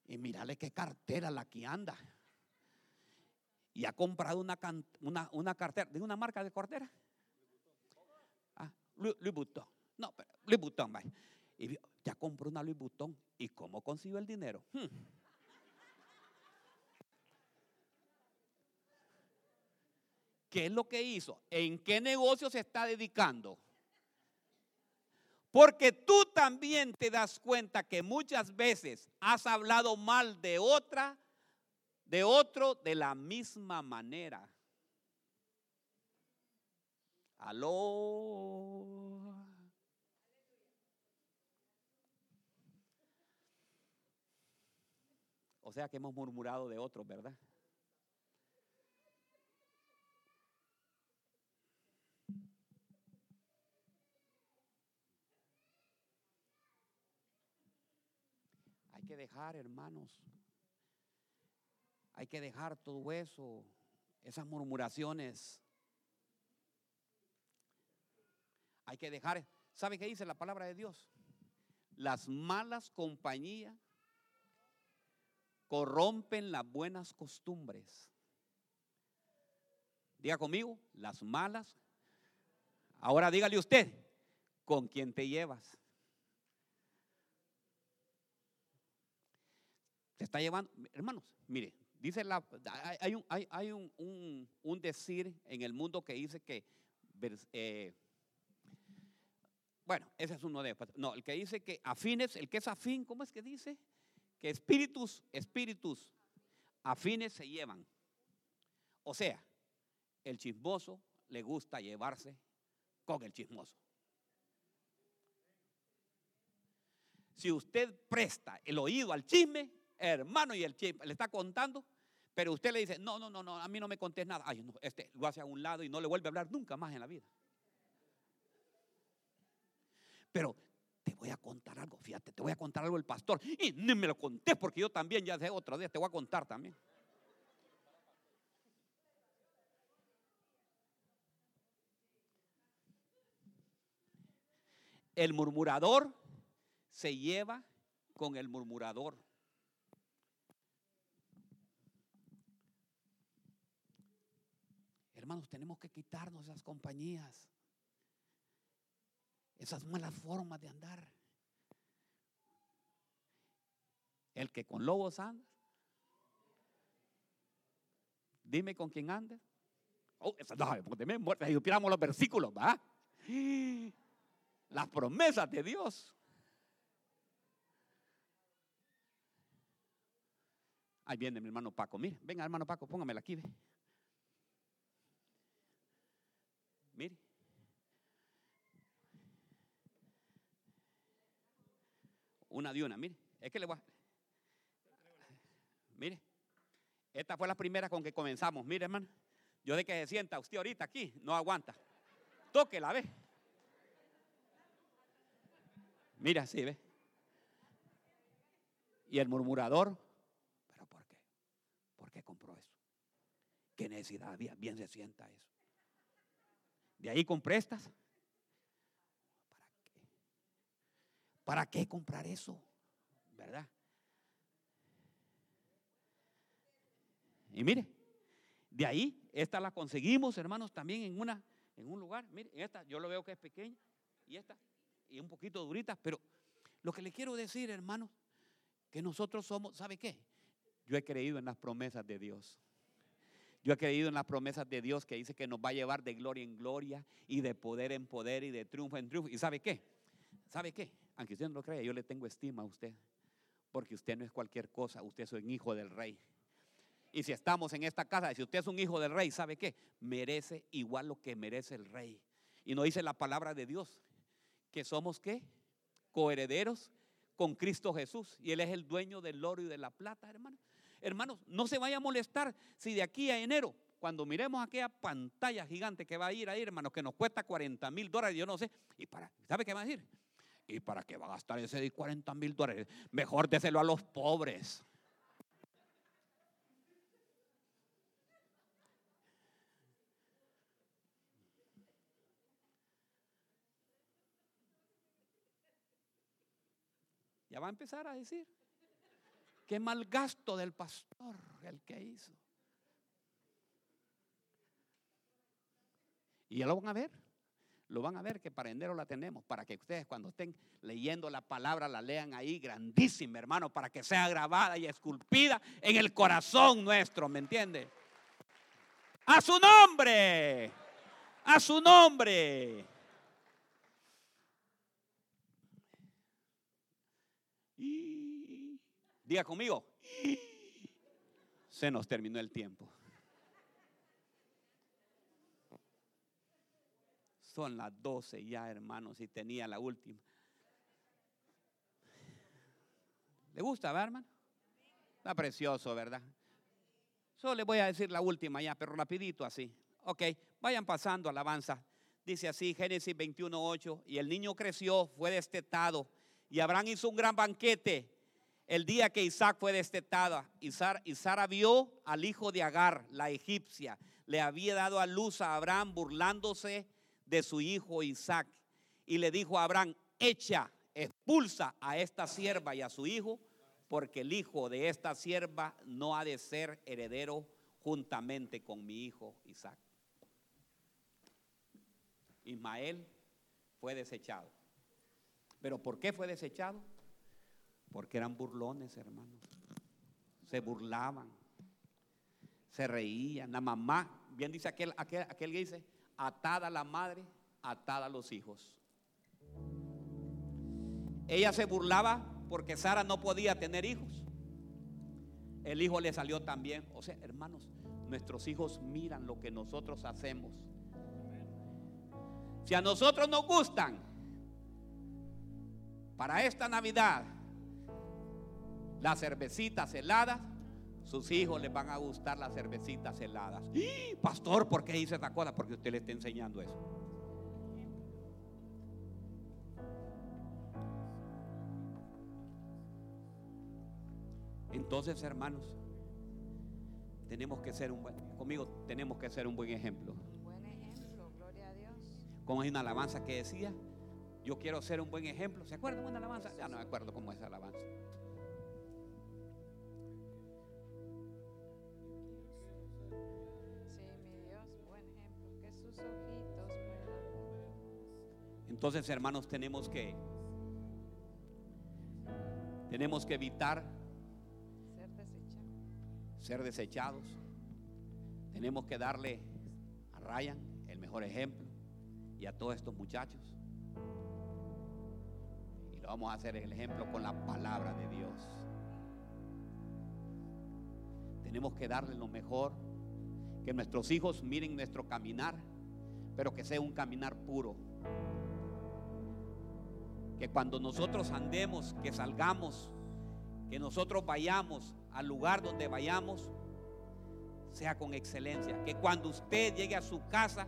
Y mírale qué cartera la que anda. Y ha comprado una, una, una cartera, ¿de una marca de cartera? Ah, Louis. No, pero Louis Vuitton, vaya. Y ya compró una Louis Vuitton. ¿Y cómo consiguió el dinero? Hmm. ¿Qué es lo que hizo? ¿En qué negocio se está dedicando? Porque tú también te das cuenta que muchas veces has hablado mal de otra, de otro de la misma manera. Aló. Sea que hemos murmurado de otros, ¿verdad? Hay que dejar, hermanos. Hay que dejar todo eso, esas murmuraciones. Hay que dejar, ¿sabe qué dice la palabra de Dios? Las malas compañías corrompen las buenas costumbres. Diga conmigo, las malas Ahora dígale usted, ¿con quién te llevas? Se está llevando, hermanos, mire, dice la, hay, un, hay, un, un, decir en el mundo que dice que, eh, bueno, ese es uno de, no, el que dice que afines, el que es afín, ¿cómo es que dice? Que espíritus, espíritus afines se llevan. O sea, el chismoso le gusta llevarse con el chismoso. Si usted presta el oído al chisme, hermano, y el chisme le está contando, pero usted le dice, no, no, no, no, a mí no me contés nada. Ay, no, este lo hace a un lado y no le vuelve a hablar nunca más en la vida. Pero voy a contar algo, fíjate, te voy a contar algo el pastor. Y ni me lo conté porque yo también ya sé otro día, te voy a contar también. El murmurador se lleva con el murmurador. Hermanos, tenemos que quitarnos esas compañías, esas malas formas de andar. El que con lobos anda, dime con quién anda. Oh, esa, no, porque me muerte, ahí los versículos, ¿va? las promesas de Dios. Ahí viene mi hermano Paco. Mire, venga hermano Paco, póngamela aquí. Ve. Mire. Una de una, mire. Es que le voy a... Mire. Esta fue la primera con que comenzamos. Mire, hermano. Yo de que se sienta usted ahorita aquí, no aguanta. la ve. Mira, sí, ve. Y el murmurador, ¿pero por qué? ¿Por qué compró eso? ¿Qué necesidad había? Bien se sienta eso. De ahí compré estas. ¿Para qué? ¿Para qué comprar eso? ¿Verdad? Y mire, de ahí, esta la conseguimos, hermanos, también en una, en un lugar. Mire, esta yo lo veo que es pequeña y esta y un poquito duritas, pero lo que le quiero decir, hermano, que nosotros somos, ¿sabe qué? Yo he creído en las promesas de Dios. Yo he creído en las promesas de Dios que dice que nos va a llevar de gloria en gloria y de poder en poder y de triunfo en triunfo. ¿Y sabe qué? ¿Sabe qué? Aunque usted no lo crea, yo le tengo estima a usted. Porque usted no es cualquier cosa, usted es un hijo del rey. Y si estamos en esta casa, si usted es un hijo del rey, ¿sabe qué? Merece igual lo que merece el rey. Y no dice la palabra de Dios que somos qué? Coherederos con Cristo Jesús. Y Él es el dueño del oro y de la plata, hermano. Hermanos, no se vaya a molestar si de aquí a enero, cuando miremos aquella pantalla gigante que va a ir ahí, hermanos, que nos cuesta 40 mil dólares, yo no sé. ¿Y para? ¿Sabe qué va a decir? ¿Y para qué va a gastar ese 40 mil dólares? Mejor déselo a los pobres. Ya va a empezar a decir. Qué mal gasto del pastor el que hizo. Y ya lo van a ver. Lo van a ver que para enero la tenemos, para que ustedes cuando estén leyendo la palabra la lean ahí grandísima, hermano, para que sea grabada y esculpida en el corazón nuestro, ¿me entiende? A su nombre, a su nombre. Diga conmigo, se nos terminó el tiempo. Son las 12 ya, hermanos, y tenía la última. ¿Le gusta, verdad, hermano? Está precioso, ¿verdad? Solo le voy a decir la última ya, pero rapidito así. Ok, vayan pasando alabanza. Dice así, Génesis 21.8, y el niño creció, fue destetado, y Abraham hizo un gran banquete el día que Isaac fue destetada, y Sara, vio al hijo de Agar, la egipcia, le había dado a luz a Abraham burlándose de su hijo Isaac. Y le dijo a Abraham, echa, expulsa a esta sierva y a su hijo, porque el hijo de esta sierva no ha de ser heredero juntamente con mi hijo Isaac. Ismael fue desechado. ¿Pero por qué fue desechado? Porque eran burlones, hermanos. Se burlaban, se reían. La mamá, bien dice aquel, aquel, aquel que dice, atada la madre, atada los hijos. Ella se burlaba porque Sara no podía tener hijos. El hijo le salió también. O sea, hermanos, nuestros hijos miran lo que nosotros hacemos. Si a nosotros nos gustan, para esta Navidad, las cervecitas heladas, sus hijos les van a gustar las cervecitas heladas. Pastor, ¿por qué dice esta cosa? Porque usted le está enseñando eso. Entonces, hermanos, tenemos que ser un buen, conmigo tenemos que ser un buen ejemplo. Un buen ejemplo, gloria a Dios. Como hay una alabanza que decía, yo quiero ser un buen ejemplo. ¿Se acuerdan de una alabanza? Ya no me acuerdo cómo es esa alabanza. Entonces, hermanos, tenemos que tenemos que evitar ser desechados. ser desechados. Tenemos que darle a Ryan el mejor ejemplo y a todos estos muchachos. Y lo vamos a hacer el ejemplo con la palabra de Dios. Tenemos que darle lo mejor, que nuestros hijos miren nuestro caminar, pero que sea un caminar puro. Que cuando nosotros andemos, que salgamos, que nosotros vayamos al lugar donde vayamos, sea con excelencia. Que cuando usted llegue a su casa,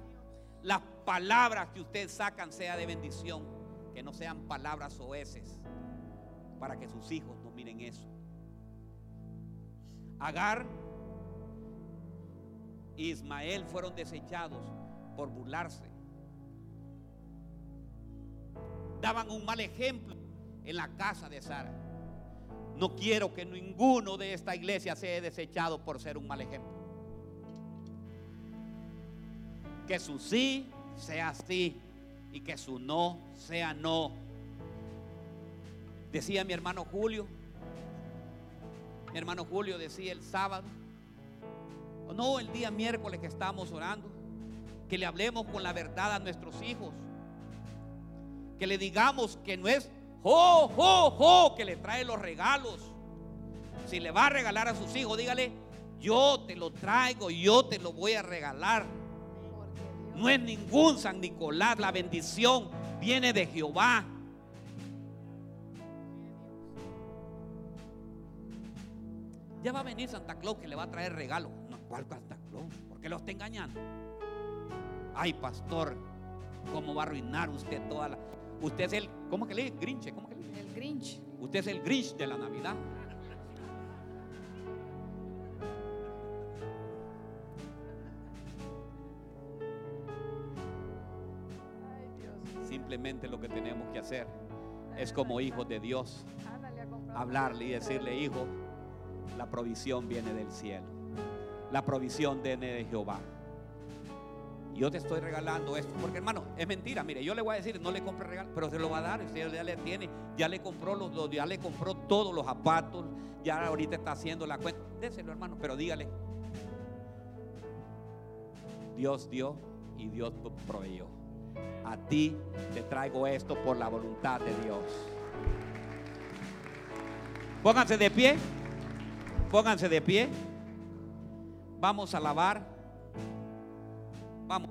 las palabras que usted sacan sea de bendición, que no sean palabras oeces, para que sus hijos no miren eso. Agar y Ismael fueron desechados por burlarse. Daban un mal ejemplo en la casa de Sara. No quiero que ninguno de esta iglesia sea desechado por ser un mal ejemplo. Que su sí sea sí y que su no sea no. Decía mi hermano Julio, mi hermano Julio decía el sábado, o no el día miércoles que estamos orando, que le hablemos con la verdad a nuestros hijos, que le digamos que no es jo, jo, jo, que le trae los regalos. Si le va a regalar a sus hijos, dígale, yo te lo traigo, yo te lo voy a regalar. Porque No es ningún San Nicolás, la bendición viene de Jehová. Ya va a venir Santa Claus que le va a traer regalo. No, ¿cuál Santa Claus? ¿Por qué lo está engañando? Ay, pastor, ¿cómo va a arruinar usted toda la... Usted es el, ¿cómo que le dice? Grinch, ¿cómo que le dice? el Grinch. Usted es el Grinch de la Navidad. Simplemente lo que tenemos que hacer es como hijos de Dios hablarle y decirle, hijo, la provisión viene del cielo. La provisión viene de Jehová. Yo te estoy regalando esto. Porque hermano, es mentira. Mire, yo le voy a decir, no le compre regalo, pero se lo va a dar. Usted ya le tiene, ya le compró los, ya le compró todos los zapatos. Ya ahorita está haciendo la cuenta. Déselo, hermano, pero dígale. Dios dio y Dios proveyó. A ti te traigo esto por la voluntad de Dios. Pónganse de pie. Pónganse de pie. Vamos a alabar.